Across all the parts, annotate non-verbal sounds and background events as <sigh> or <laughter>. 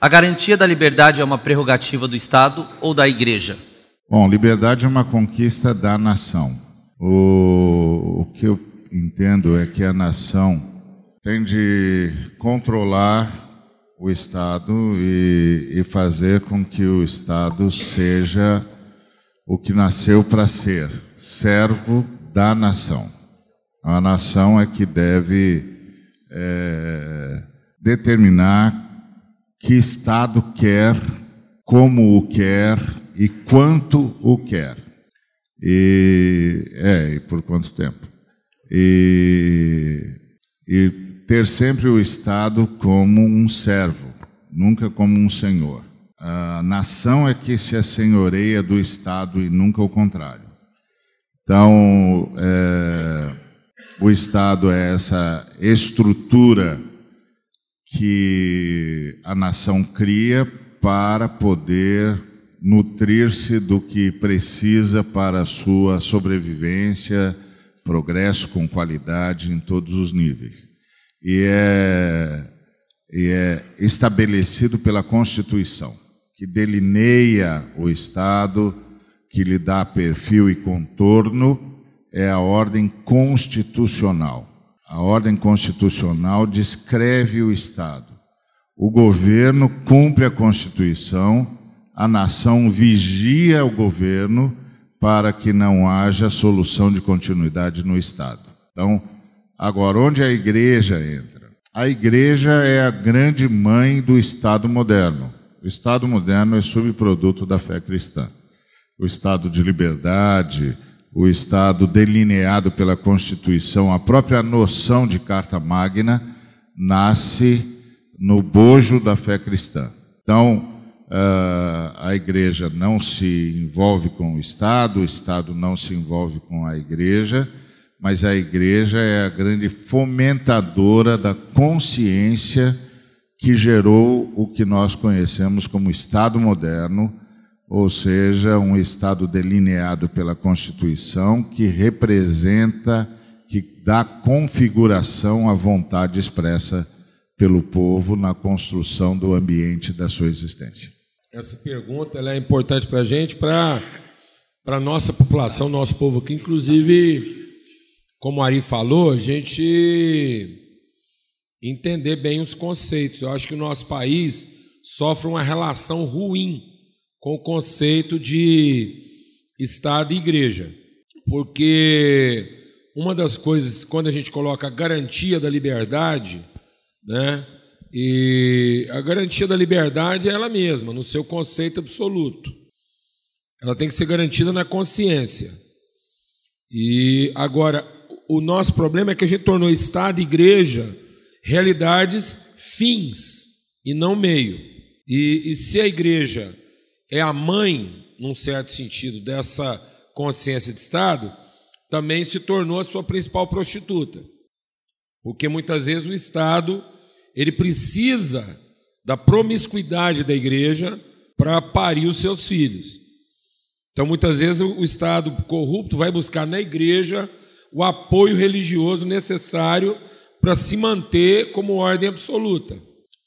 A garantia da liberdade é uma prerrogativa do Estado ou da Igreja? Bom, liberdade é uma conquista da nação. O, o que eu entendo é que a nação tem de controlar o Estado e, e fazer com que o Estado seja o que nasceu para ser, servo da nação. A nação é que deve é, determinar que Estado quer, como o quer e quanto o quer. E, é, e por quanto tempo. E, e ter sempre o Estado como um servo, nunca como um senhor. A nação é que se assenhoreia do Estado e nunca o contrário. Então, é, o Estado é essa estrutura que a nação cria para poder nutrir-se do que precisa para a sua sobrevivência, progresso com qualidade em todos os níveis. E é, e é estabelecido pela Constituição, que delineia o Estado, que lhe dá perfil e contorno, é a ordem constitucional. A ordem constitucional descreve o Estado. O governo cumpre a Constituição, a nação vigia o governo para que não haja solução de continuidade no Estado. Então, agora, onde a igreja entra? A igreja é a grande mãe do Estado moderno. O Estado moderno é subproduto da fé cristã. O Estado de liberdade, o Estado delineado pela Constituição, a própria noção de Carta Magna, nasce no bojo da fé cristã. Então, ah, a igreja não se envolve com o Estado, o Estado não se envolve com a igreja, mas a igreja é a grande fomentadora da consciência que gerou o que nós conhecemos como Estado moderno ou seja, um Estado delineado pela Constituição que representa, que dá configuração à vontade expressa pelo povo na construção do ambiente da sua existência. Essa pergunta é importante para a gente, para a nossa população, nosso povo aqui, inclusive, como o Ari falou, a gente entender bem os conceitos. Eu acho que o nosso país sofre uma relação ruim com o conceito de Estado e igreja. Porque uma das coisas, quando a gente coloca a garantia da liberdade, né? E a garantia da liberdade é ela mesma, no seu conceito absoluto. Ela tem que ser garantida na consciência. E agora, o nosso problema é que a gente tornou Estado e igreja realidades fins e não meio. E, e se a igreja é a mãe, num certo sentido, dessa consciência de Estado, também se tornou a sua principal prostituta. Porque muitas vezes o Estado ele precisa da promiscuidade da igreja para parir os seus filhos. Então, muitas vezes, o Estado corrupto vai buscar na igreja o apoio religioso necessário para se manter como ordem absoluta.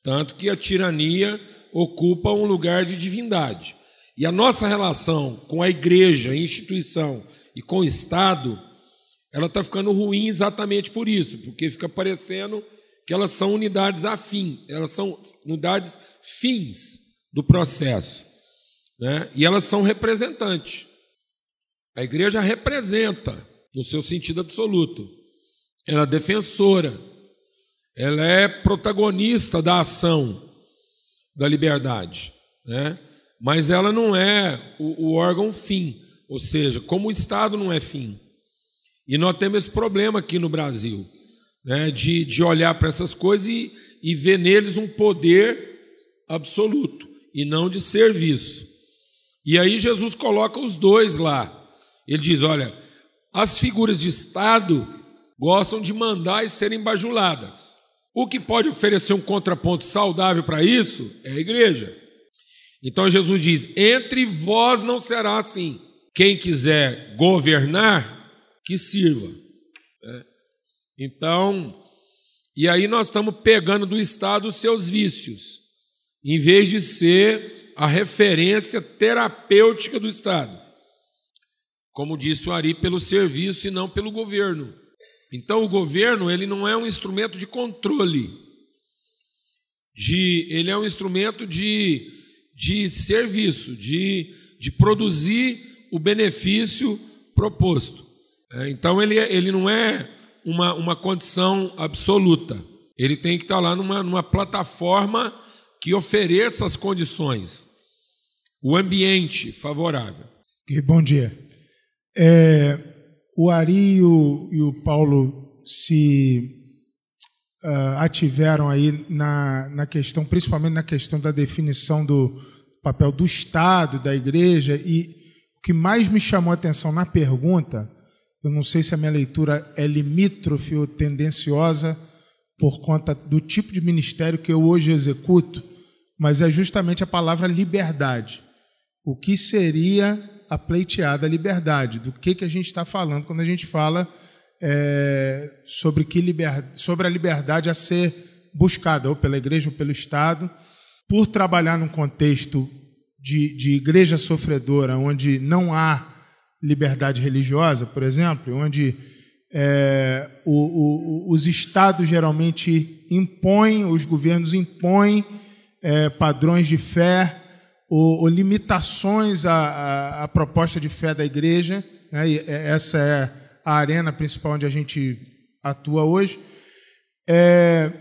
Tanto que a tirania ocupa um lugar de divindade. E a nossa relação com a igreja, a instituição e com o Estado, ela está ficando ruim exatamente por isso, porque fica parecendo que elas são unidades afim, elas são unidades fins do processo. Né? E elas são representantes. A igreja representa, no seu sentido absoluto. Ela é defensora, ela é protagonista da ação da liberdade, né? mas ela não é o, o órgão fim, ou seja, como o Estado não é fim. E nós temos esse problema aqui no Brasil, né, de, de olhar para essas coisas e, e ver neles um poder absoluto e não de serviço. E aí Jesus coloca os dois lá. Ele diz: olha, as figuras de Estado gostam de mandar e serem bajuladas. O que pode oferecer um contraponto saudável para isso é a igreja. Então Jesus diz: entre vós não será assim. Quem quiser governar, que sirva. É. Então, e aí nós estamos pegando do Estado os seus vícios. em vez de ser a referência terapêutica do Estado. Como disse o Ari, pelo serviço e não pelo governo. Então o governo ele não é um instrumento de controle, de, ele é um instrumento de, de serviço, de, de produzir o benefício proposto. É, então ele, ele não é uma, uma condição absoluta. Ele tem que estar lá numa, numa plataforma que ofereça as condições, o ambiente favorável. bom dia. É, o Ari e o, e o Paulo se uh, ativeram aí na, na questão, principalmente na questão da definição do papel do Estado, da igreja, e o que mais me chamou a atenção na pergunta, eu não sei se a minha leitura é limítrofe ou tendenciosa por conta do tipo de ministério que eu hoje executo, mas é justamente a palavra liberdade. O que seria a pleiteada liberdade? Do que, que a gente está falando quando a gente fala é, sobre, que liber, sobre a liberdade a ser buscada, ou pela igreja ou pelo Estado, por trabalhar num contexto de, de igreja sofredora, onde não há liberdade religiosa, por exemplo, onde é, o, o, os estados geralmente impõem, os governos impõem é, padrões de fé ou, ou limitações à, à, à, proposta de fé da igreja. Né? E essa é a arena principal onde a gente atua hoje. É,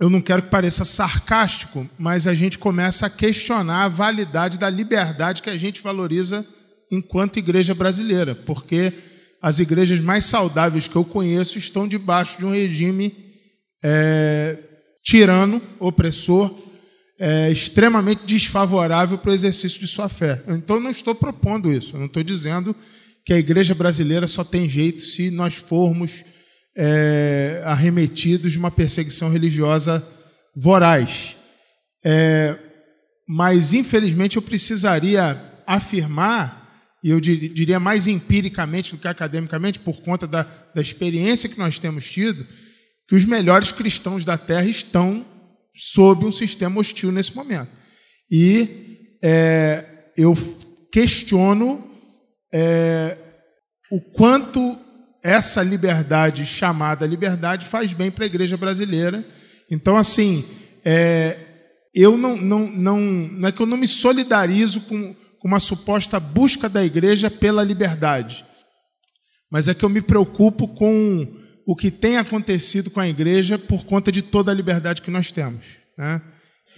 eu não quero que pareça sarcástico, mas a gente começa a questionar a validade da liberdade que a gente valoriza enquanto igreja brasileira, porque as igrejas mais saudáveis que eu conheço estão debaixo de um regime é, tirano, opressor, é, extremamente desfavorável para o exercício de sua fé. Então, não estou propondo isso, não estou dizendo que a igreja brasileira só tem jeito se nós formos é, arremetidos de uma perseguição religiosa voraz. É, mas, infelizmente, eu precisaria afirmar, e eu diria mais empiricamente do que academicamente, por conta da, da experiência que nós temos tido, que os melhores cristãos da terra estão sob um sistema hostil nesse momento. E é, eu questiono é, o quanto essa liberdade chamada liberdade faz bem para a igreja brasileira. Então, assim, é, eu não, não, não, não é que eu não me solidarizo com, com uma suposta busca da igreja pela liberdade, mas é que eu me preocupo com o que tem acontecido com a igreja por conta de toda a liberdade que nós temos. Né?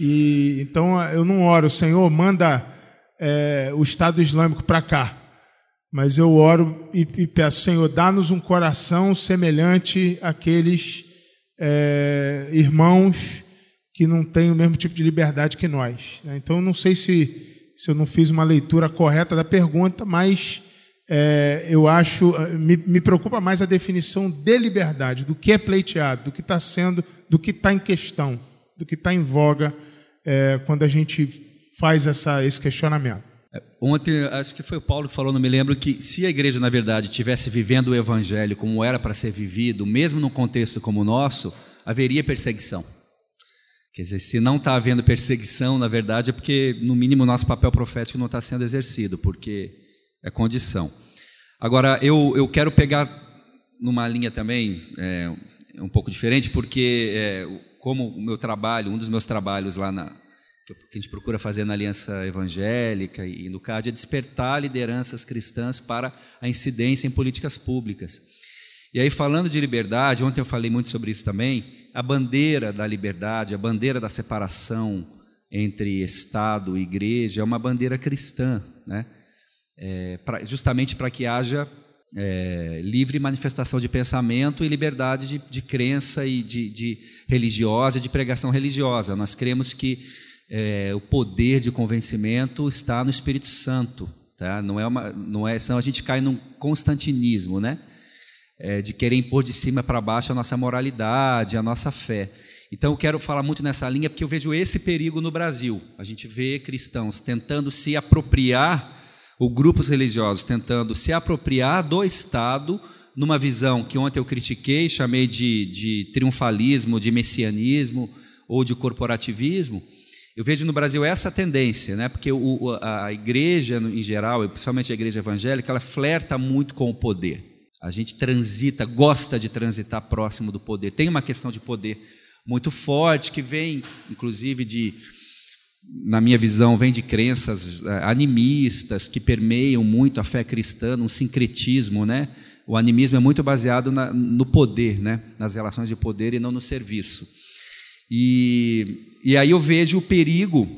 E então eu não oro, Senhor, manda é, o Estado Islâmico para cá. Mas eu oro e, e peço, Senhor, dá-nos um coração semelhante àqueles é, irmãos que não têm o mesmo tipo de liberdade que nós. Né? Então, não sei se, se eu não fiz uma leitura correta da pergunta, mas é, eu acho, me, me, preocupa mais a definição de liberdade, do que é pleiteado, do que está sendo, do que está em questão, do que está em voga é, quando a gente faz essa, esse questionamento. É, ontem, acho que foi o Paulo que falou, não me lembro, que se a igreja, na verdade, estivesse vivendo o evangelho como era para ser vivido, mesmo num contexto como o nosso, haveria perseguição. Quer dizer, se não está havendo perseguição, na verdade, é porque, no mínimo, o nosso papel profético não está sendo exercido, porque é condição. Agora, eu, eu quero pegar numa linha também é, um pouco diferente, porque, é, como o meu trabalho, um dos meus trabalhos lá na, que a gente procura fazer na Aliança Evangélica e no CAD é despertar lideranças cristãs para a incidência em políticas públicas. E aí, falando de liberdade, ontem eu falei muito sobre isso também, a bandeira da liberdade, a bandeira da separação entre Estado e igreja é uma bandeira cristã, né? É, pra, justamente para que haja é, livre manifestação de pensamento e liberdade de, de crença e de, de religiosa, de pregação religiosa. Nós cremos que é, o poder de convencimento está no Espírito Santo, tá? Não é uma, não é, senão a gente cai num constantinismo, né? É, de querer impor de cima para baixo a nossa moralidade, a nossa fé. Então eu quero falar muito nessa linha porque eu vejo esse perigo no Brasil. A gente vê cristãos tentando se apropriar, ou grupos religiosos tentando se apropriar do Estado numa visão que ontem eu critiquei, chamei de, de triunfalismo, de messianismo ou de corporativismo Eu vejo no Brasil essa tendência, né? porque o, a igreja em geral, principalmente a igreja evangélica, ela flerta muito com o poder. A gente transita, gosta de transitar próximo do poder. Tem uma questão de poder muito forte que vem, inclusive, de, na minha visão, vem de crenças eh, animistas que permeiam muito a fé cristã, um sincretismo, né? O animismo é muito baseado na, no poder, né? nas relações de poder e não no serviço. E, e aí eu vejo o perigo,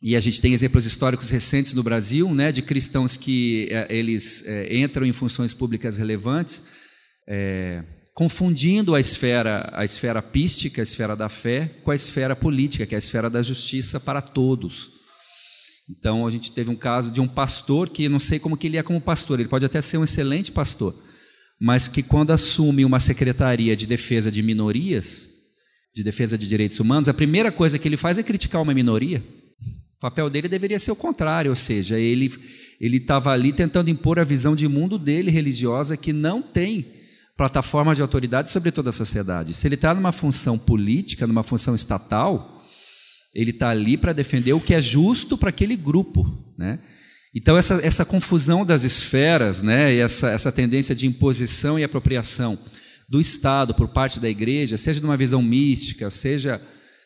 e a gente tem exemplos históricos recentes no Brasil, né, de cristãos que é, eles é, entram em funções públicas relevantes, é, confundindo a esfera, a esfera pística, a esfera da fé, com a esfera política, que é a esfera da justiça para todos. Então a gente teve um caso de um pastor que não sei como que ele é como pastor, ele pode até ser um excelente pastor, mas que quando assume uma secretaria de defesa de minorias, de defesa de direitos humanos, a primeira coisa que ele faz é criticar uma minoria. O papel dele deveria ser o contrário, ou seja, ele ele estava ali tentando impor a visão de mundo dele religiosa que não tem plataforma de autoridade sobre toda a sociedade. Se ele está numa função política, numa função estatal, ele está ali para defender o que é justo para aquele grupo, né? Então essa, essa confusão das esferas, né, e essa, essa tendência de imposição e apropriação do Estado por parte da igreja, seja de uma visão mística, seja,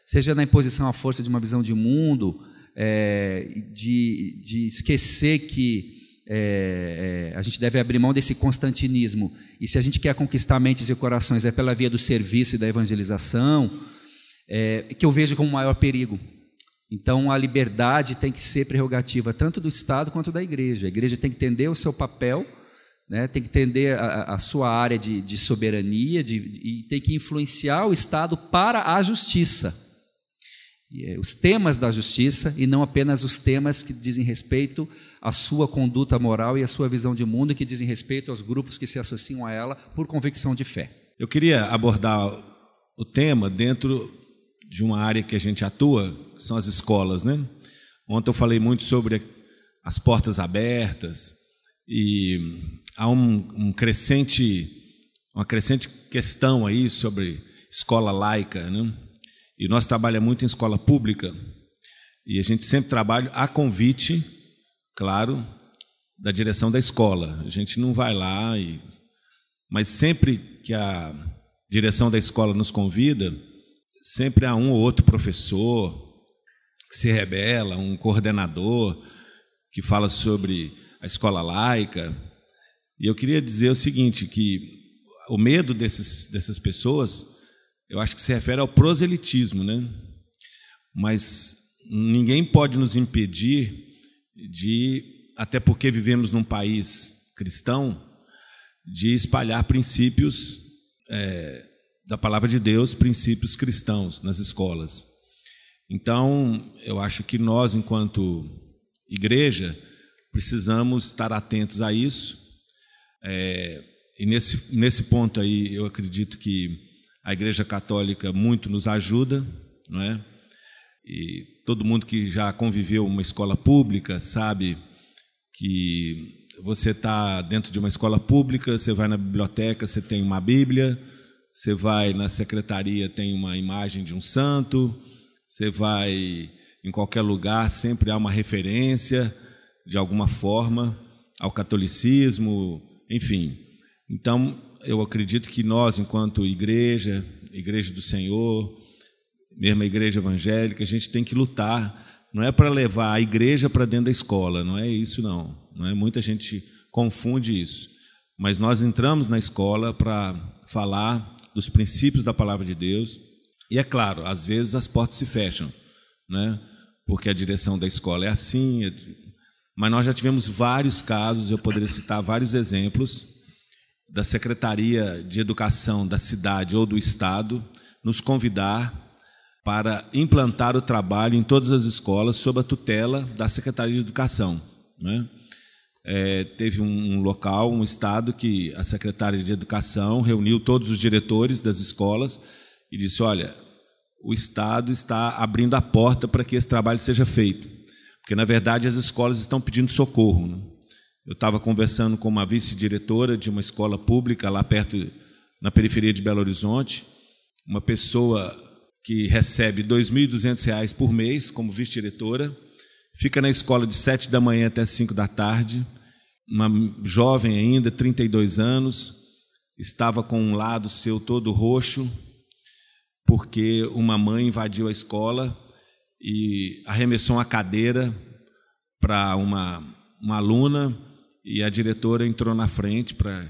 seja na imposição à força de uma visão de mundo, é, de, de esquecer que é, é, a gente deve abrir mão desse constantinismo. E se a gente quer conquistar mentes e corações, é pela via do serviço e da evangelização, é, que eu vejo como o maior perigo. Então, a liberdade tem que ser prerrogativa tanto do Estado quanto da igreja. A igreja tem que entender o seu papel né, tem que entender a, a sua área de, de soberania de, e tem que influenciar o Estado para a justiça. E, é, os temas da justiça e não apenas os temas que dizem respeito à sua conduta moral e à sua visão de mundo, que dizem respeito aos grupos que se associam a ela por convicção de fé. Eu queria abordar o tema dentro de uma área que a gente atua, que são as escolas, né? Ontem eu falei muito sobre as portas abertas e há um, um crescente, uma crescente questão aí sobre escola laica, né? E nós trabalhamos muito em escola pública e a gente sempre trabalha a convite, claro, da direção da escola. A gente não vai lá e mas sempre que a direção da escola nos convida, sempre há um ou outro professor que se rebela, um coordenador que fala sobre a escola laica, e eu queria dizer o seguinte, que o medo desses, dessas pessoas, eu acho que se refere ao proselitismo, né? Mas ninguém pode nos impedir de, até porque vivemos num país cristão, de espalhar princípios é, da palavra de Deus, princípios cristãos nas escolas. Então, eu acho que nós, enquanto igreja, precisamos estar atentos a isso é, e nesse, nesse ponto aí, eu acredito que a Igreja Católica muito nos ajuda, não é? E todo mundo que já conviveu uma escola pública sabe que você está dentro de uma escola pública, você vai na biblioteca, você tem uma Bíblia, você vai na secretaria, tem uma imagem de um santo, você vai em qualquer lugar, sempre há uma referência, de alguma forma, ao catolicismo, enfim, então eu acredito que nós, enquanto igreja, igreja do Senhor, mesmo a igreja evangélica, a gente tem que lutar. Não é para levar a igreja para dentro da escola, não é isso não. Não é muita gente confunde isso. Mas nós entramos na escola para falar dos princípios da palavra de Deus. E é claro, às vezes as portas se fecham, né? Porque a direção da escola é assim, é mas nós já tivemos vários casos, eu poderia citar vários exemplos, da Secretaria de Educação da cidade ou do Estado nos convidar para implantar o trabalho em todas as escolas sob a tutela da Secretaria de Educação. Né? É, teve um, local, um estado, que a Secretaria de Educação reuniu todos os diretores das escolas e disse: olha, o Estado está abrindo a porta para que esse trabalho seja feito. Porque, na verdade, as escolas estão pedindo socorro. Né? Eu estava conversando com uma vice-diretora de uma escola pública lá perto, na periferia de Belo Horizonte, uma pessoa que recebe R$ 2.200 por mês como vice-diretora, fica na escola de 7 da manhã até 5 da tarde, uma jovem ainda, 32 anos, estava com um lado seu todo roxo, porque uma mãe invadiu a escola e arremessou uma cadeira para uma, uma aluna e a diretora entrou na frente para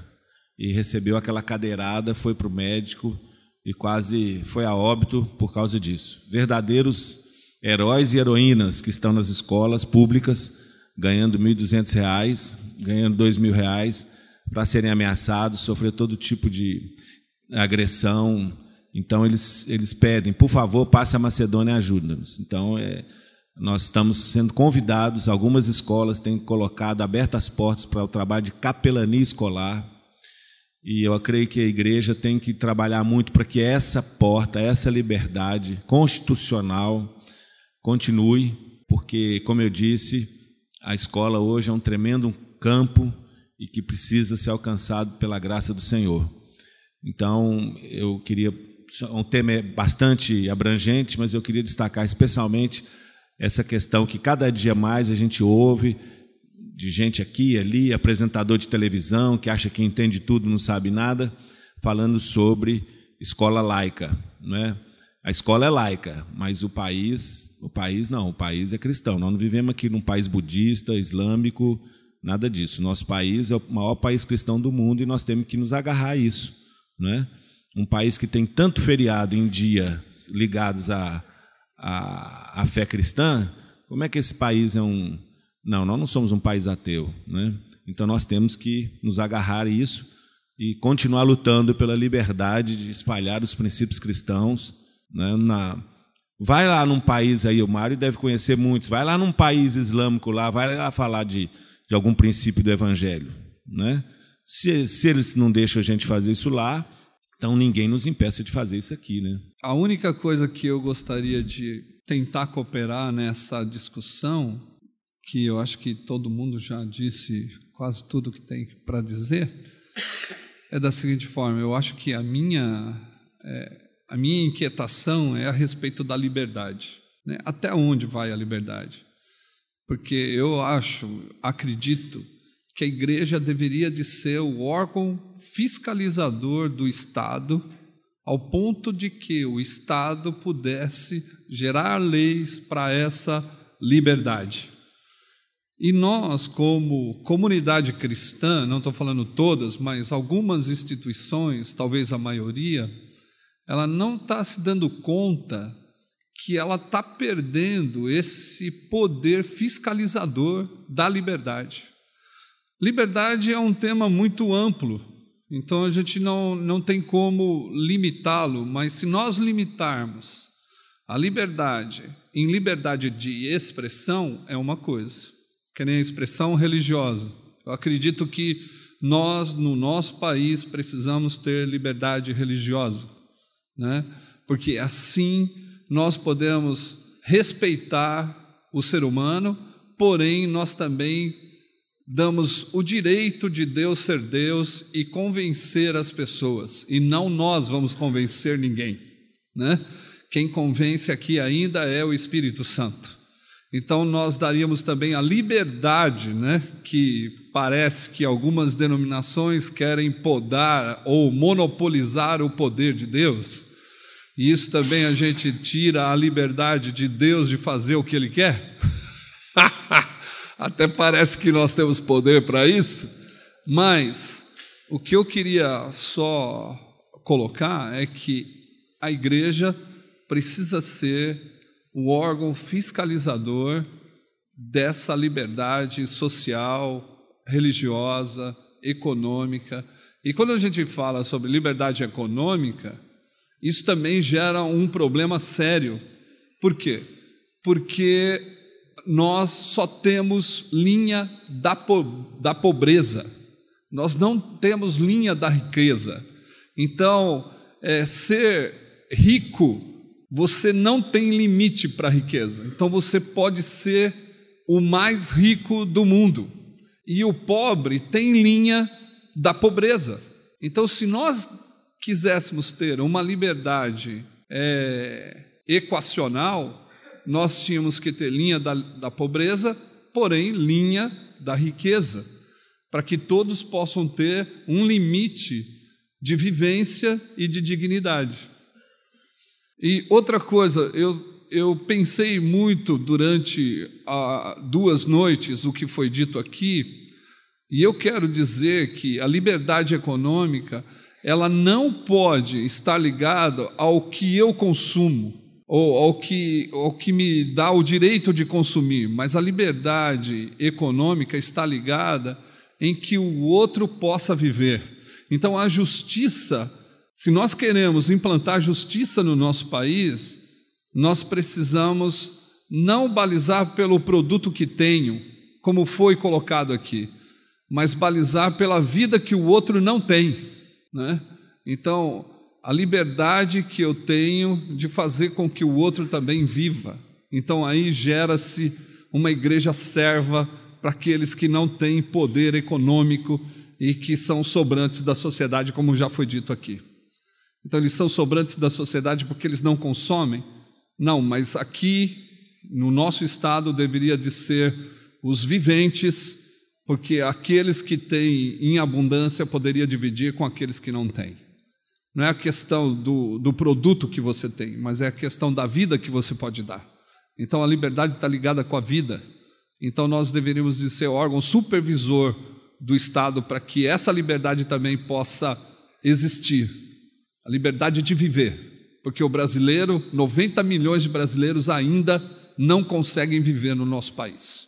e recebeu aquela cadeirada, foi para o médico e quase foi a óbito por causa disso. Verdadeiros heróis e heroínas que estão nas escolas públicas ganhando R$ 1.200, ganhando R$ 2.000 para serem ameaçados, sofrer todo tipo de agressão. Então eles, eles pedem, por favor, passe a Macedônia e ajuda-nos. Então é, nós estamos sendo convidados, algumas escolas têm colocado abertas as portas para o trabalho de capelania escolar. E eu creio que a igreja tem que trabalhar muito para que essa porta, essa liberdade constitucional continue, porque, como eu disse, a escola hoje é um tremendo campo e que precisa ser alcançado pela graça do Senhor. Então, eu queria. Um tema bastante abrangente, mas eu queria destacar especialmente essa questão que cada dia mais a gente ouve de gente aqui ali, apresentador de televisão que acha que entende tudo, não sabe nada, falando sobre escola laica, não é? A escola é laica, mas o país, o país não, o país é cristão. Nós não vivemos aqui num país budista, islâmico, nada disso. Nosso país é o maior país cristão do mundo e nós temos que nos agarrar a isso, né? Um país que tem tanto feriado em dia ligados à, à, à fé cristã, como é que esse país é um não, nós não somos um país ateu, né? Então nós temos que nos agarrar a isso e continuar lutando pela liberdade de espalhar os princípios cristãos né, na, vai lá num país aí, o Mário deve conhecer muitos, vai lá num país islâmico lá, vai lá falar de, de algum princípio do evangelho. Né? Se, se eles não deixam a gente fazer isso lá, então ninguém nos impeça de fazer isso aqui. Né? A única coisa que eu gostaria de tentar cooperar nessa discussão, que eu acho que todo mundo já disse quase tudo que tem para dizer, é da seguinte forma: eu acho que a minha é, a minha inquietação é a respeito da liberdade. Né? Até onde vai a liberdade? Porque eu acho, acredito, que a igreja deveria de ser o órgão fiscalizador do Estado, ao ponto de que o Estado pudesse gerar leis para essa liberdade. E nós, como comunidade cristã, não estou falando todas, mas algumas instituições, talvez a maioria, ela não está se dando conta que ela está perdendo esse poder fiscalizador da liberdade. Liberdade é um tema muito amplo, então a gente não, não tem como limitá-lo, mas se nós limitarmos a liberdade em liberdade de expressão, é uma coisa, que nem a expressão religiosa. Eu acredito que nós, no nosso país, precisamos ter liberdade religiosa né? porque assim nós podemos respeitar o ser humano, porém nós também damos o direito de Deus ser Deus e convencer as pessoas, e não nós vamos convencer ninguém, né? Quem convence aqui ainda é o Espírito Santo. Então nós daríamos também a liberdade, né, que parece que algumas denominações querem podar ou monopolizar o poder de Deus. E isso também a gente tira a liberdade de Deus de fazer o que ele quer. <laughs> Até parece que nós temos poder para isso, mas o que eu queria só colocar é que a igreja precisa ser o órgão fiscalizador dessa liberdade social, religiosa, econômica. E quando a gente fala sobre liberdade econômica, isso também gera um problema sério. Por quê? Porque nós só temos linha da, po da pobreza, nós não temos linha da riqueza. Então, é, ser rico você não tem limite para a riqueza. Então você pode ser o mais rico do mundo. E o pobre tem linha da pobreza. Então, se nós quiséssemos ter uma liberdade é, equacional, nós tínhamos que ter linha da, da pobreza, porém linha da riqueza, para que todos possam ter um limite de vivência e de dignidade. E outra coisa, eu, eu pensei muito durante ah, duas noites o que foi dito aqui, e eu quero dizer que a liberdade econômica ela não pode estar ligada ao que eu consumo ou ao que, ao que me dá o direito de consumir, mas a liberdade econômica está ligada em que o outro possa viver. Então, a justiça, se nós queremos implantar justiça no nosso país, nós precisamos não balizar pelo produto que tenho, como foi colocado aqui, mas balizar pela vida que o outro não tem. Né? Então, a liberdade que eu tenho de fazer com que o outro também viva. Então, aí gera-se uma igreja serva para aqueles que não têm poder econômico e que são sobrantes da sociedade, como já foi dito aqui. Então, eles são sobrantes da sociedade porque eles não consomem? Não, mas aqui, no nosso estado, deveria de ser os viventes porque aqueles que têm em abundância poderia dividir com aqueles que não têm. Não é a questão do, do produto que você tem, mas é a questão da vida que você pode dar. Então a liberdade está ligada com a vida. Então nós deveríamos de ser órgão supervisor do Estado para que essa liberdade também possa existir. A liberdade de viver. Porque o brasileiro, 90 milhões de brasileiros ainda não conseguem viver no nosso país.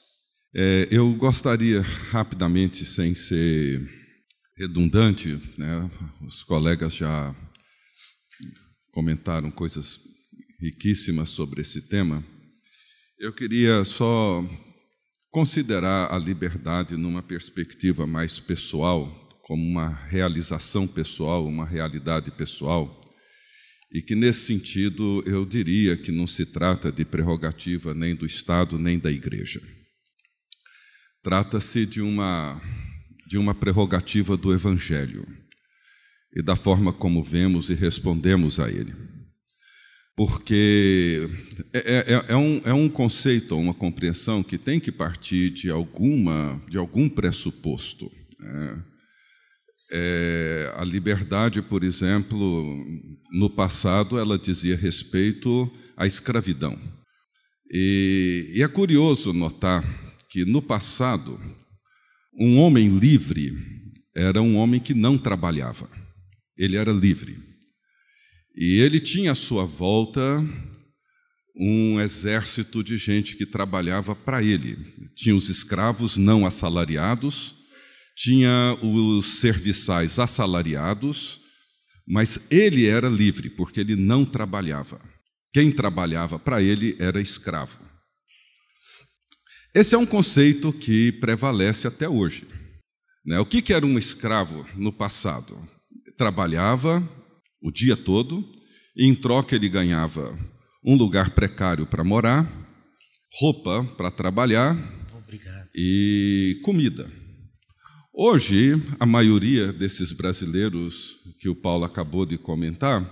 É, eu gostaria rapidamente, sem ser redundante, né, os colegas já comentaram coisas riquíssimas sobre esse tema. Eu queria só considerar a liberdade numa perspectiva mais pessoal, como uma realização pessoal, uma realidade pessoal, e que nesse sentido eu diria que não se trata de prerrogativa nem do Estado nem da Igreja. Trata-se de uma, de uma prerrogativa do Evangelho e da forma como vemos e respondemos a ele. Porque é, é, é, é, um, é um conceito, uma compreensão que tem que partir de, alguma, de algum pressuposto. Né? É, a liberdade, por exemplo, no passado, ela dizia respeito à escravidão. E, e é curioso notar que no passado, um homem livre era um homem que não trabalhava, ele era livre. E ele tinha à sua volta um exército de gente que trabalhava para ele. Tinha os escravos não assalariados, tinha os serviçais assalariados, mas ele era livre, porque ele não trabalhava. Quem trabalhava para ele era escravo. Esse é um conceito que prevalece até hoje. Né? O que era um escravo no passado? Trabalhava o dia todo, e em troca ele ganhava um lugar precário para morar, roupa para trabalhar Obrigado. e comida. Hoje, a maioria desses brasileiros que o Paulo acabou de comentar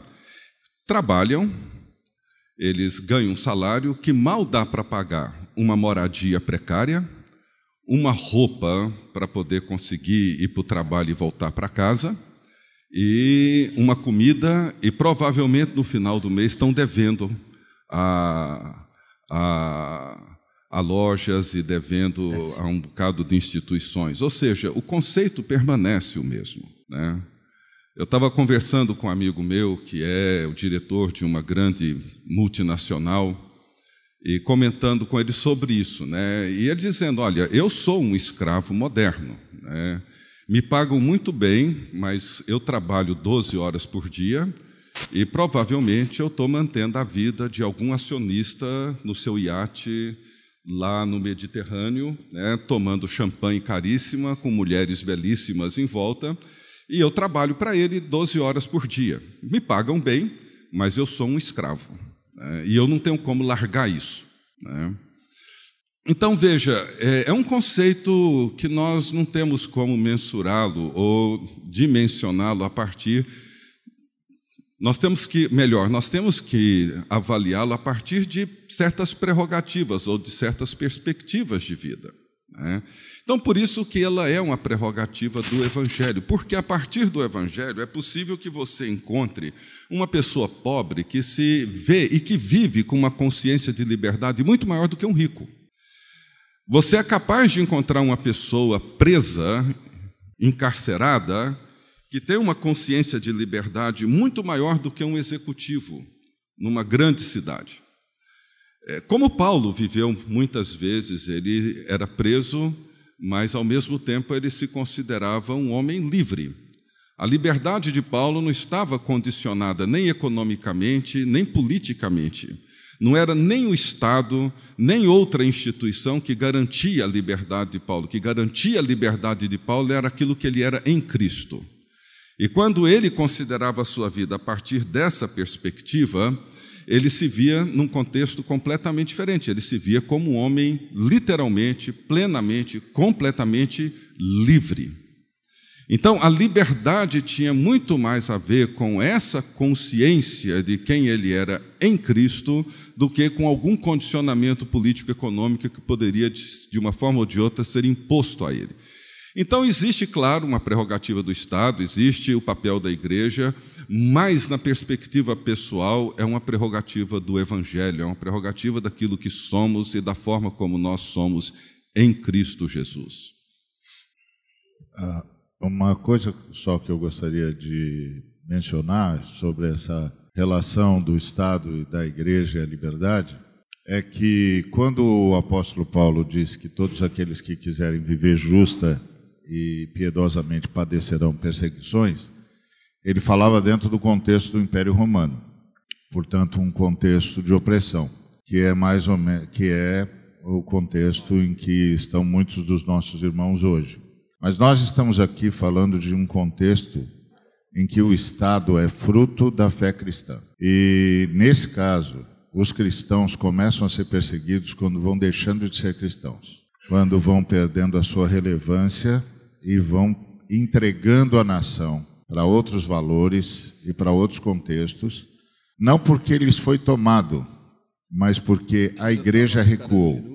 trabalham, eles ganham um salário que mal dá para pagar uma moradia precária, uma roupa para poder conseguir ir para o trabalho e voltar para casa, e uma comida, e provavelmente no final do mês estão devendo a, a, a lojas e devendo a um bocado de instituições. Ou seja, o conceito permanece o mesmo. Né? Eu estava conversando com um amigo meu, que é o diretor de uma grande multinacional, e comentando com ele sobre isso, né? E ele dizendo: Olha, eu sou um escravo moderno, né? me pagam muito bem, mas eu trabalho 12 horas por dia e provavelmente eu estou mantendo a vida de algum acionista no seu iate lá no Mediterrâneo, né? tomando champanhe caríssima, com mulheres belíssimas em volta, e eu trabalho para ele 12 horas por dia. Me pagam bem, mas eu sou um escravo. Né? E eu não tenho como largar isso. Né? Então, veja, é, é um conceito que nós não temos como mensurá-lo ou dimensioná-lo a partir nós temos que, melhor, nós temos que avaliá-lo a partir de certas prerrogativas ou de certas perspectivas de vida. Né? Então, por isso que ela é uma prerrogativa do Evangelho, porque a partir do Evangelho é possível que você encontre uma pessoa pobre que se vê e que vive com uma consciência de liberdade muito maior do que um rico. Você é capaz de encontrar uma pessoa presa, encarcerada, que tem uma consciência de liberdade muito maior do que um executivo numa grande cidade. É, como Paulo viveu muitas vezes, ele era preso, mas ao mesmo tempo ele se considerava um homem livre. A liberdade de Paulo não estava condicionada nem economicamente, nem politicamente. Não era nem o Estado, nem outra instituição que garantia a liberdade de Paulo. O que garantia a liberdade de Paulo era aquilo que ele era em Cristo. E quando ele considerava a sua vida a partir dessa perspectiva, ele se via num contexto completamente diferente. Ele se via como um homem literalmente, plenamente, completamente livre. Então, a liberdade tinha muito mais a ver com essa consciência de quem ele era em Cristo do que com algum condicionamento político-econômico que poderia, de uma forma ou de outra, ser imposto a ele. Então, existe, claro, uma prerrogativa do Estado, existe o papel da igreja, mas, na perspectiva pessoal, é uma prerrogativa do Evangelho, é uma prerrogativa daquilo que somos e da forma como nós somos em Cristo Jesus. Ah, uma coisa só que eu gostaria de mencionar sobre essa relação do Estado e da igreja e a liberdade é que quando o apóstolo Paulo disse que todos aqueles que quiserem viver justa e piedosamente padecerão perseguições, ele falava dentro do contexto do Império Romano, portanto um contexto de opressão, que é mais ou menos que é o contexto em que estão muitos dos nossos irmãos hoje. Mas nós estamos aqui falando de um contexto em que o Estado é fruto da fé cristã. E nesse caso, os cristãos começam a ser perseguidos quando vão deixando de ser cristãos, quando vão perdendo a sua relevância e vão entregando a nação para outros valores e para outros contextos, não porque lhes foi tomado, mas porque a igreja recuou.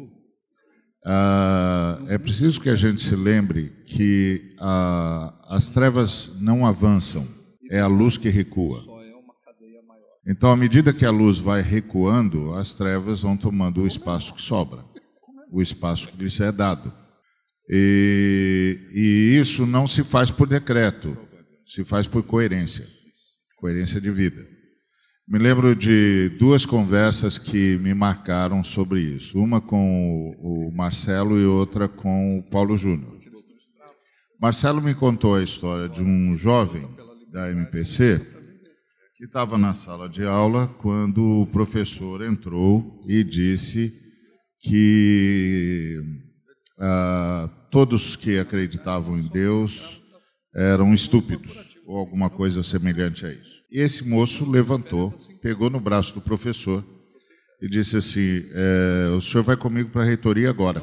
Ah, é preciso que a gente se lembre que ah, as trevas não avançam, é a luz que recua. Então, à medida que a luz vai recuando, as trevas vão tomando o espaço que sobra, o espaço que lhes é dado. E, e isso não se faz por decreto, se faz por coerência coerência de vida. Me lembro de duas conversas que me marcaram sobre isso. Uma com o Marcelo e outra com o Paulo Júnior. Marcelo me contou a história de um jovem da MPC que estava na sala de aula quando o professor entrou e disse que ah, todos que acreditavam em Deus eram estúpidos, ou alguma coisa semelhante a isso. E esse moço levantou, pegou no braço do professor e disse assim: é, O senhor vai comigo para a reitoria agora.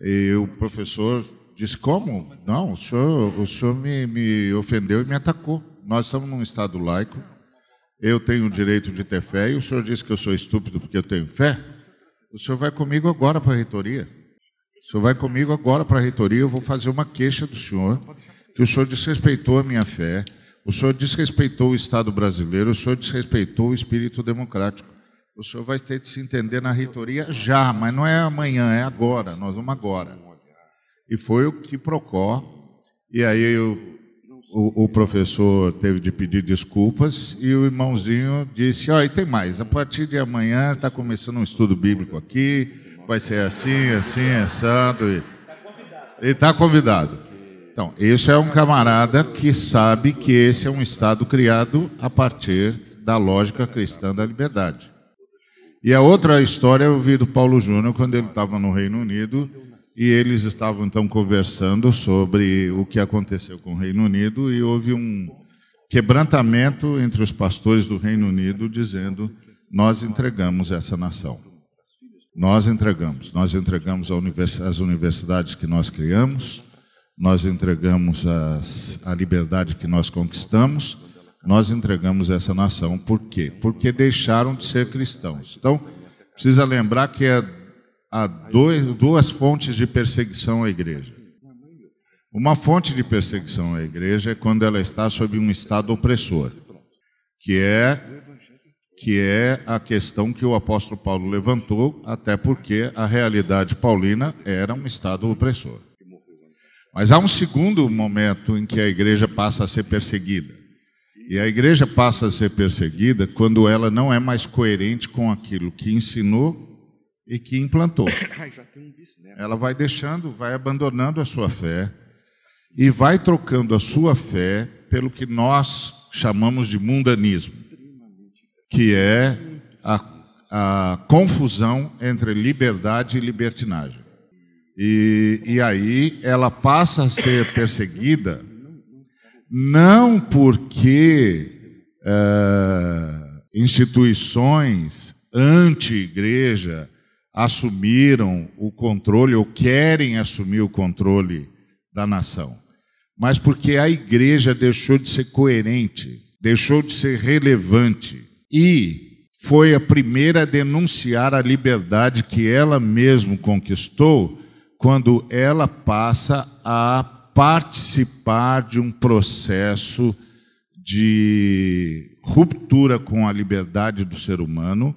E o professor disse: Como? Não, o senhor, o senhor me, me ofendeu e me atacou. Nós estamos num Estado laico, eu tenho o direito de ter fé, e o senhor disse que eu sou estúpido porque eu tenho fé. O senhor vai comigo agora para a reitoria. Senhor vai comigo agora para a reitoria, eu vou fazer uma queixa do senhor, que o senhor desrespeitou a minha fé, o senhor desrespeitou o Estado brasileiro, o senhor desrespeitou o espírito democrático. O senhor vai ter de se entender na reitoria já, mas não é amanhã, é agora, nós vamos agora. E foi o que Procó, e aí o, o, o, professor teve de pedir desculpas, e o irmãozinho disse, ó, oh, e tem mais, a partir de amanhã está começando um estudo bíblico aqui, vai ser assim, assim, assado. E está convidado. Então, esse é um camarada que sabe que esse é um Estado criado a partir da lógica cristã da liberdade. E a outra história eu vi do Paulo Júnior quando ele estava no Reino Unido e eles estavam então conversando sobre o que aconteceu com o Reino Unido e houve um quebrantamento entre os pastores do Reino Unido dizendo: nós entregamos essa nação. Nós entregamos, nós entregamos as universidades que nós criamos, nós entregamos as, a liberdade que nós conquistamos, nós entregamos essa nação. Por quê? Porque deixaram de ser cristãos. Então, precisa lembrar que há dois, duas fontes de perseguição à igreja. Uma fonte de perseguição à igreja é quando ela está sob um estado opressor, que é que é a questão que o apóstolo Paulo levantou, até porque a realidade paulina era um estado opressor. Mas há um segundo momento em que a igreja passa a ser perseguida. E a igreja passa a ser perseguida quando ela não é mais coerente com aquilo que ensinou e que implantou. Ela vai deixando, vai abandonando a sua fé e vai trocando a sua fé pelo que nós chamamos de mundanismo, que é a, a confusão entre liberdade e libertinagem. E, e aí ela passa a ser perseguida não porque é, instituições anti-igreja assumiram o controle ou querem assumir o controle da nação, mas porque a igreja deixou de ser coerente, deixou de ser relevante e foi a primeira a denunciar a liberdade que ela mesma conquistou quando ela passa a participar de um processo de ruptura com a liberdade do ser humano.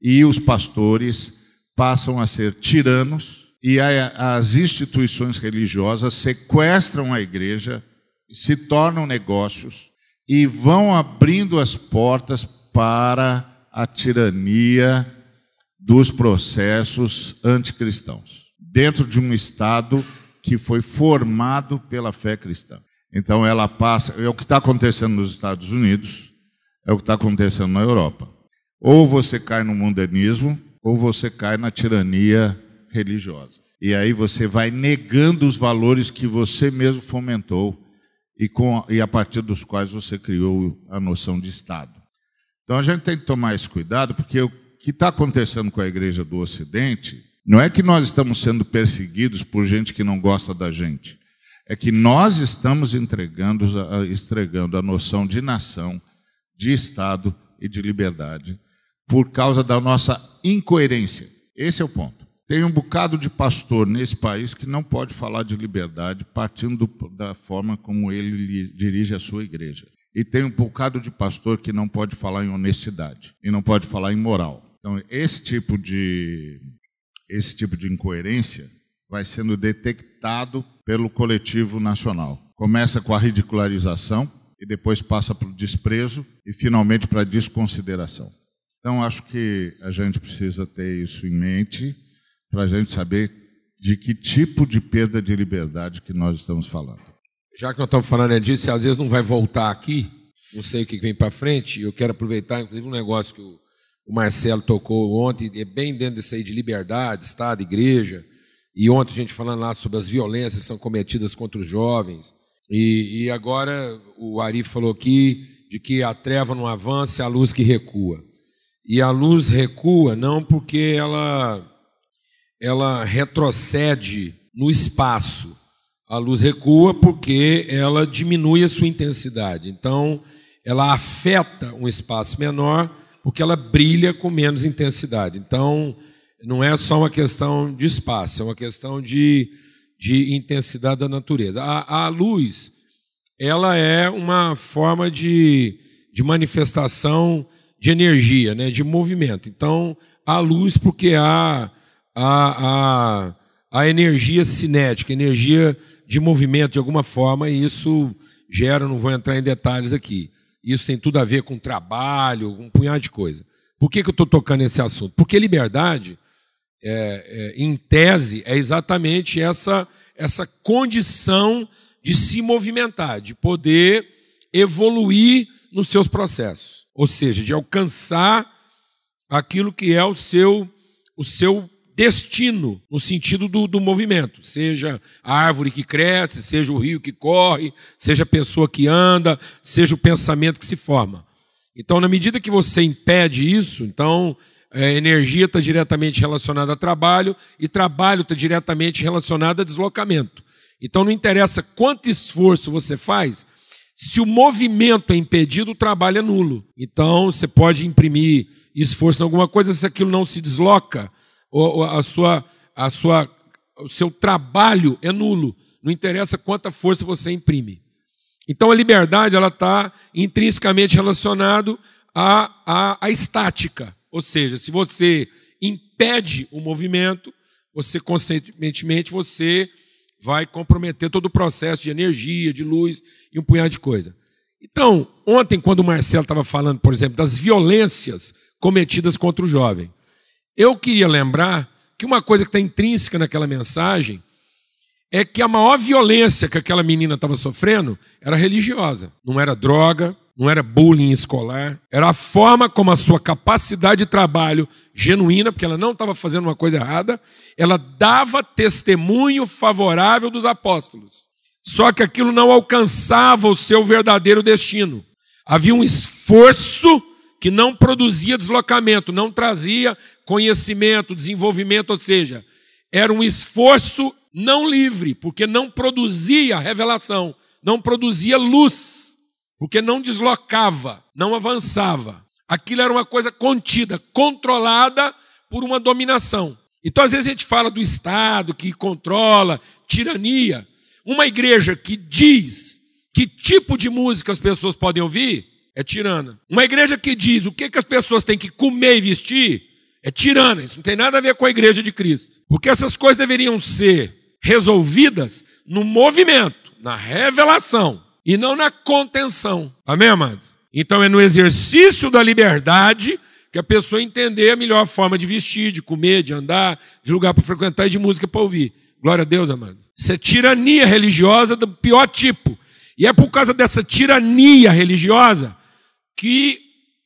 E os pastores passam a ser tiranos. E as instituições religiosas sequestram a igreja, se tornam negócios e vão abrindo as portas para a tirania dos processos anticristãos dentro de um Estado que foi formado pela fé cristã. Então ela passa, é o que está acontecendo nos Estados Unidos, é o que está acontecendo na Europa. Ou você cai no mundanismo, ou você cai na tirania religiosa. E aí você vai negando os valores que você mesmo fomentou e, com, e a partir dos quais você criou a noção de Estado. Então a gente tem que tomar esse cuidado, porque o que está acontecendo com a igreja do Ocidente não é que nós estamos sendo perseguidos por gente que não gosta da gente. É que nós estamos entregando, entregando a noção de nação, de Estado e de liberdade por causa da nossa incoerência. Esse é o ponto. Tem um bocado de pastor nesse país que não pode falar de liberdade partindo da forma como ele dirige a sua igreja. E tem um bocado de pastor que não pode falar em honestidade e não pode falar em moral. Então, esse tipo de esse tipo de incoerência vai sendo detectado pelo coletivo nacional. Começa com a ridicularização e depois passa para o desprezo e finalmente para a desconsideração. Então acho que a gente precisa ter isso em mente para a gente saber de que tipo de perda de liberdade que nós estamos falando. Já que nós estamos falando disso, às vezes não vai voltar aqui, não sei o que vem para frente, eu quero aproveitar, inclusive, um negócio que o Marcelo tocou ontem, é bem dentro desse aí de liberdade, Estado, igreja. E ontem a gente falando lá sobre as violências que são cometidas contra os jovens. E, e agora o Ari falou aqui de que a treva não avança, é a luz que recua. E a luz recua não porque ela, ela retrocede no espaço. A luz recua porque ela diminui a sua intensidade. Então, ela afeta um espaço menor porque ela brilha com menos intensidade. Então, não é só uma questão de espaço, é uma questão de, de intensidade da natureza. A, a luz, ela é uma forma de, de manifestação de energia, né, de movimento. Então, a luz, porque há a, a, a energia cinética, energia de movimento de alguma forma, e isso gera, não vou entrar em detalhes aqui. Isso tem tudo a ver com trabalho, um punhado de coisa. Por que, que eu estou tocando esse assunto? Porque liberdade, é, é, em tese, é exatamente essa, essa condição de se movimentar, de poder evoluir nos seus processos. Ou seja, de alcançar aquilo que é o seu, o seu destino, no sentido do, do, movimento, seja a árvore que cresce, seja o rio que corre, seja a pessoa que anda, seja o pensamento que se forma. Então, na medida que você impede isso, então é, energia está diretamente relacionada a trabalho e trabalho está diretamente relacionado a deslocamento. Então, não interessa quanto esforço você faz, Se o movimento é impedido, o trabalho é nulo. Então, você pode imprimir esforço em alguma coisa, se aquilo não se desloca, a sua, a sua, o seu trabalho é nulo. Não interessa quanta força você imprime. Então, a liberdade ela está intrinsecamente relacionado à, à, à estática. Ou seja, se você impede o movimento, você, consequentemente, você vai comprometer todo o processo de energia, de luz e um punhado de coisa. Então, ontem, quando o Marcelo estava falando, por exemplo, das violências cometidas contra o jovem, eu queria lembrar que uma coisa que está intrínseca naquela mensagem é que a maior violência que aquela menina estava sofrendo era religiosa, não era droga, não era bullying escolar, era a forma como a sua capacidade de trabalho genuína, porque ela não estava fazendo uma coisa errada, ela dava testemunho favorável dos apóstolos. Só que aquilo não alcançava o seu verdadeiro destino. Havia um esforço que não produzia deslocamento, não trazia conhecimento, desenvolvimento, ou seja, era um esforço não livre, porque não produzia revelação, não produzia luz porque não deslocava, não avançava. Aquilo era uma coisa contida, controlada por uma dominação. Então, às vezes, a gente fala do Estado que controla, tirania. Uma igreja que diz que tipo de música as pessoas podem ouvir é tirana. Uma igreja que diz o que, que as pessoas têm que comer e vestir é tirana. Isso não tem nada a ver com a igreja de Cristo. Porque essas coisas deveriam ser resolvidas no movimento, na revelação e não na contenção. Amém, amados? Então é no exercício da liberdade que a pessoa entender a melhor forma de vestir, de comer, de andar, de lugar para frequentar e de música para ouvir. Glória a Deus, amado. Isso é tirania religiosa do pior tipo. E é por causa dessa tirania religiosa que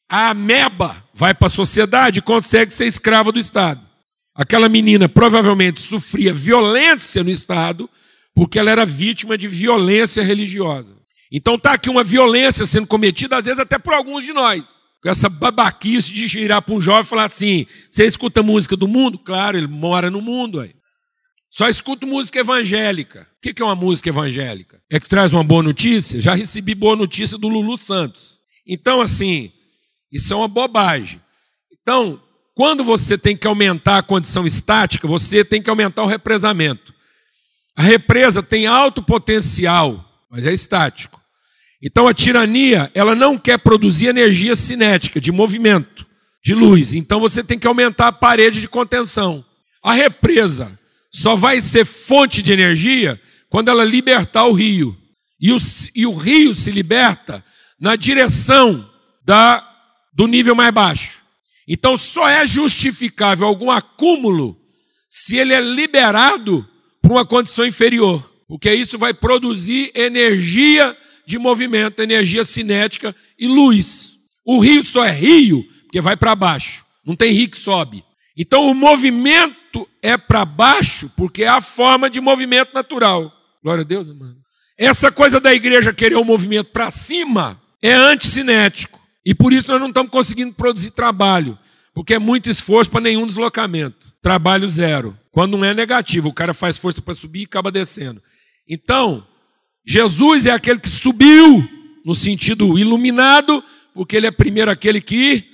a ameba vai para a sociedade e consegue ser escrava do Estado. Aquela menina provavelmente sofria violência no Estado porque ela era vítima de violência religiosa. Então está aqui uma violência sendo cometida, às vezes até por alguns de nós. Com essa babaquice de virar para um jovem e falar assim: você escuta música do mundo? Claro, ele mora no mundo. Aí. Só escuta música evangélica. O que é uma música evangélica? É que traz uma boa notícia? Já recebi boa notícia do Lulu Santos. Então, assim, isso é uma bobagem. Então, quando você tem que aumentar a condição estática, você tem que aumentar o represamento. A represa tem alto potencial, mas é estático. Então a tirania, ela não quer produzir energia cinética, de movimento, de luz. Então você tem que aumentar a parede de contenção. A represa só vai ser fonte de energia quando ela libertar o rio. E o, e o rio se liberta na direção da, do nível mais baixo. Então só é justificável algum acúmulo se ele é liberado para uma condição inferior, porque isso vai produzir energia de movimento, energia cinética e luz. O rio só é rio porque vai para baixo, não tem rio que sobe. Então o movimento é para baixo porque é a forma de movimento natural. Glória a Deus, irmão. Essa coisa da igreja querer o um movimento para cima é anticinético. E por isso nós não estamos conseguindo produzir trabalho, porque é muito esforço para nenhum deslocamento. Trabalho zero. Quando não é negativo, o cara faz força para subir e acaba descendo. Então, Jesus é aquele que subiu, no sentido iluminado, porque ele é primeiro aquele que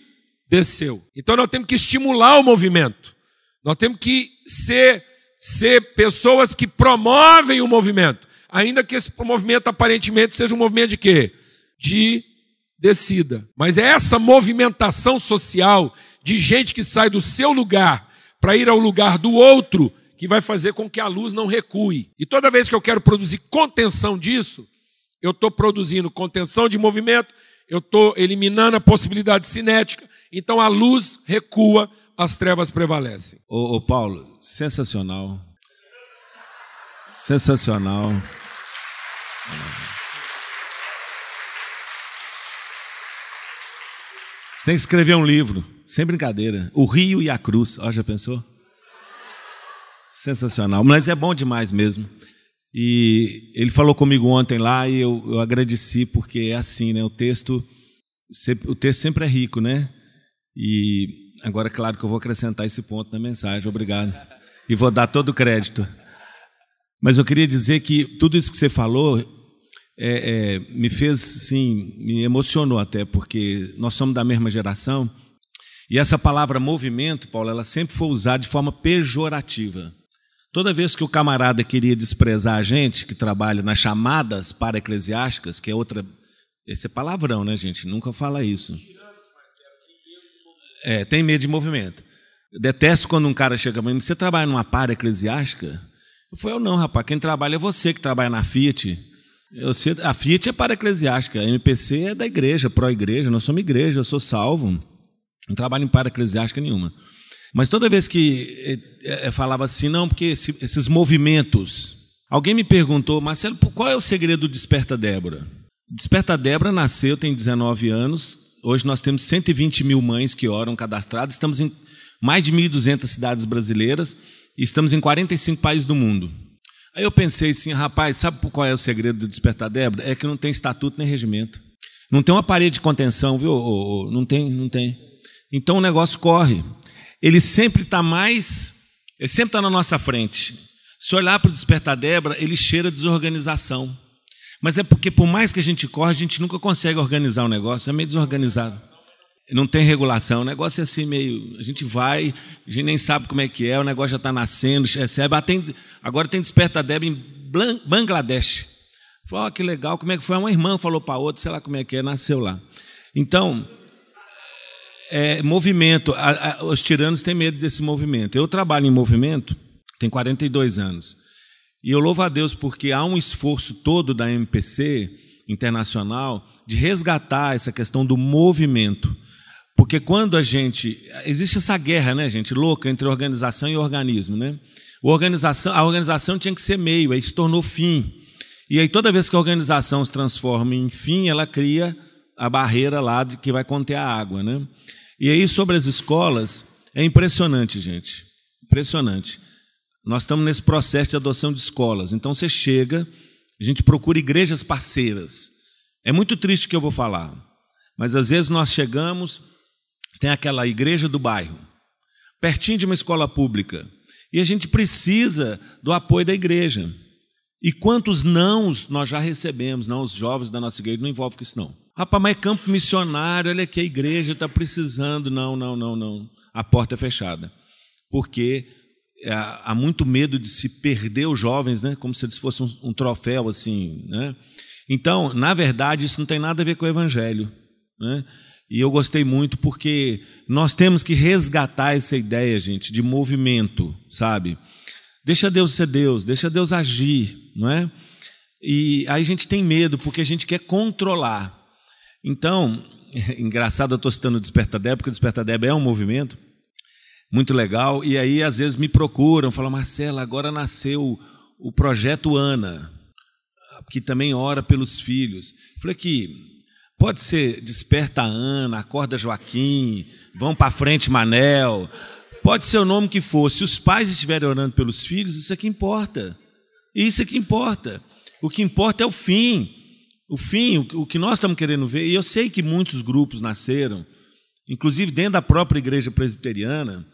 desceu. Então nós temos que estimular o movimento. Nós temos que ser, ser pessoas que promovem o movimento. Ainda que esse movimento aparentemente seja um movimento de quê? De descida. Mas é essa movimentação social de gente que sai do seu lugar para ir ao lugar do outro que vai fazer com que a luz não recue. E toda vez que eu quero produzir contenção disso, eu estou produzindo contenção de movimento, eu estou eliminando a possibilidade cinética, então a luz recua, as trevas prevalecem. Ô, ô Paulo, sensacional. Sensacional. Você tem que escrever um livro, sem brincadeira. O Rio e a Cruz. Ó, já pensou? Sensacional, mas é bom demais mesmo. E ele falou comigo ontem lá e eu, eu agradeci porque é assim, né? O texto, o texto sempre é rico, né? E agora, claro que eu vou acrescentar esse ponto na mensagem, obrigado. E vou dar todo o crédito. Mas eu queria dizer que tudo isso que você falou é, é, me fez, sim, me emocionou até, porque nós somos da mesma geração. E essa palavra movimento, Paulo, ela sempre foi usada de forma pejorativa. Toda vez que o camarada queria desprezar a gente que trabalha nas chamadas para eclesiásticas, que é outra. Esse é palavrão, né, gente? Nunca fala isso. É, tem medo de movimento. Eu detesto quando um cara chega para mim, você trabalha numa para eclesiástica? Eu falei, eu não, rapaz, quem trabalha é você que trabalha na Fiat. Eu, a Fiat é para eclesiástica, a MPC é da igreja, pró-igreja, nós somos igreja, eu sou salvo. Não trabalho em para eclesiástica nenhuma. Mas toda vez que é, é, falava assim, não, porque esse, esses movimentos. Alguém me perguntou, Marcelo, qual é o segredo do Desperta Débora? Desperta Débora nasceu, tem 19 anos. Hoje nós temos 120 mil mães que oram cadastradas. Estamos em mais de 1.200 cidades brasileiras e estamos em 45 países do mundo. Aí eu pensei assim, rapaz, sabe qual é o segredo do Despertar Débora? É que não tem estatuto nem regimento. Não tem uma parede de contenção, viu? Não tem, não tem. Então o negócio corre. Ele sempre está mais, ele sempre está na nossa frente. Se olhar para o Despertar Débora, ele cheira desorganização. Mas é porque, por mais que a gente corre, a gente nunca consegue organizar o negócio, é meio desorganizado. Não tem regulação, o negócio é assim meio. A gente vai, a gente nem sabe como é que é, o negócio já está nascendo, recebe. agora tem Desperta Débora em Bangladesh. Falou, oh, que legal, como é que foi? Uma irmã falou para outra, sei lá como é que é, nasceu lá. Então, é, movimento. A, a, os tiranos têm medo desse movimento. Eu trabalho em movimento, tem 42 anos. E eu louvo a Deus porque há um esforço todo da MPC internacional de resgatar essa questão do movimento. Porque quando a gente. Existe essa guerra, né, gente, louca entre organização e organismo, né? A organização, a organização tinha que ser meio, aí se tornou fim. E aí, toda vez que a organização se transforma em fim, ela cria a barreira lá de que vai conter a água, né? E aí, sobre as escolas, é impressionante, gente. Impressionante. Nós estamos nesse processo de adoção de escolas. Então, você chega, a gente procura igrejas parceiras. É muito triste o que eu vou falar, mas às vezes nós chegamos, tem aquela igreja do bairro, pertinho de uma escola pública, e a gente precisa do apoio da igreja. E quantos nãos nós já recebemos? Não, os jovens da nossa igreja não envolvem com isso, não. Rapaz, mas é campo missionário, olha que a igreja está precisando. Não, não, não, não. A porta é fechada. Porque é, há muito medo de se perder os jovens, né? como se eles fossem um, um troféu assim. Né? Então, na verdade, isso não tem nada a ver com o evangelho. Né? E eu gostei muito porque nós temos que resgatar essa ideia, gente, de movimento, sabe? Deixa Deus ser Deus, deixa Deus agir, não é? E aí a gente tem medo porque a gente quer controlar. Então, <laughs> engraçado, eu estou citando o Desperta Débora, porque o Desperta Débora é um movimento muito legal, e aí às vezes me procuram, falam, Marcela, agora nasceu o projeto Ana, que também ora pelos filhos. Falei que pode ser Desperta Ana, Acorda Joaquim, Vão para frente Manel, pode ser o nome que for. Se os pais estiverem orando pelos filhos, isso é que importa. Isso é que importa. O que importa é o fim. O fim, o que nós estamos querendo ver, e eu sei que muitos grupos nasceram, inclusive dentro da própria igreja presbiteriana,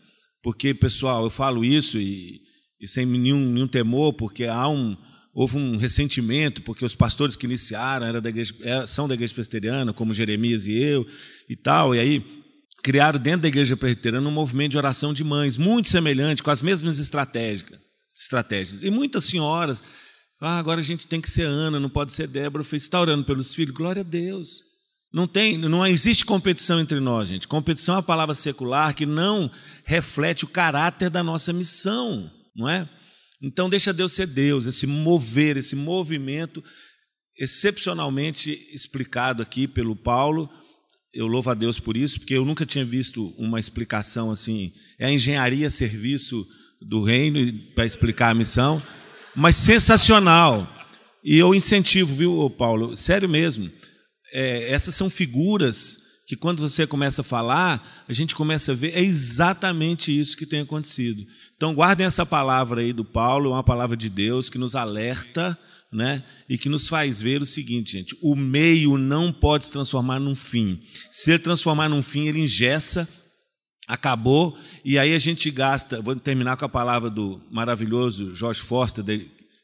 porque, pessoal, eu falo isso e, e sem nenhum, nenhum temor, porque há um, houve um ressentimento, porque os pastores que iniciaram da igreja, é, são da igreja presbiteriana, como Jeremias e eu e tal, e aí criaram dentro da igreja presbiteriana um movimento de oração de mães, muito semelhante, com as mesmas estratégias. estratégias. E muitas senhoras ah, agora a gente tem que ser Ana, não pode ser Débora. Falei, está orando pelos filhos? Glória a Deus. Não tem, não existe competição entre nós, gente. Competição é uma palavra secular que não reflete o caráter da nossa missão, não é? Então deixa Deus ser Deus, esse mover, esse movimento excepcionalmente explicado aqui pelo Paulo. Eu louvo a Deus por isso, porque eu nunca tinha visto uma explicação assim. É a engenharia serviço do reino para explicar a missão mas sensacional. E eu incentivo, viu, Paulo? Sério mesmo. É, essas são figuras que, quando você começa a falar, a gente começa a ver, é exatamente isso que tem acontecido. Então, guardem essa palavra aí do Paulo, é uma palavra de Deus que nos alerta né? e que nos faz ver o seguinte, gente: o meio não pode se transformar num fim. Se ele transformar num fim, ele ingessa acabou, e aí a gente gasta. Vou terminar com a palavra do maravilhoso George Foster,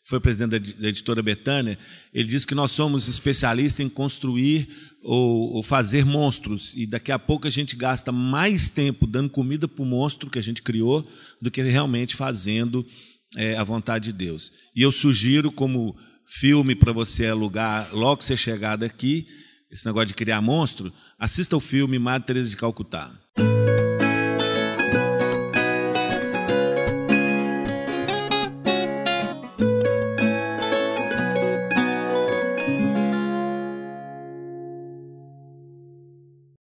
foi presidente da editora Betânia, ele disse que nós somos especialistas em construir ou, ou, fazer monstros, e daqui a pouco a gente gasta mais tempo dando comida para o monstro que a gente criou do que realmente fazendo é, a vontade de Deus. E eu sugiro, como filme para você alugar logo que você chegar daqui, esse negócio de criar monstro, assista o filme Madre Teresa de Calcutá.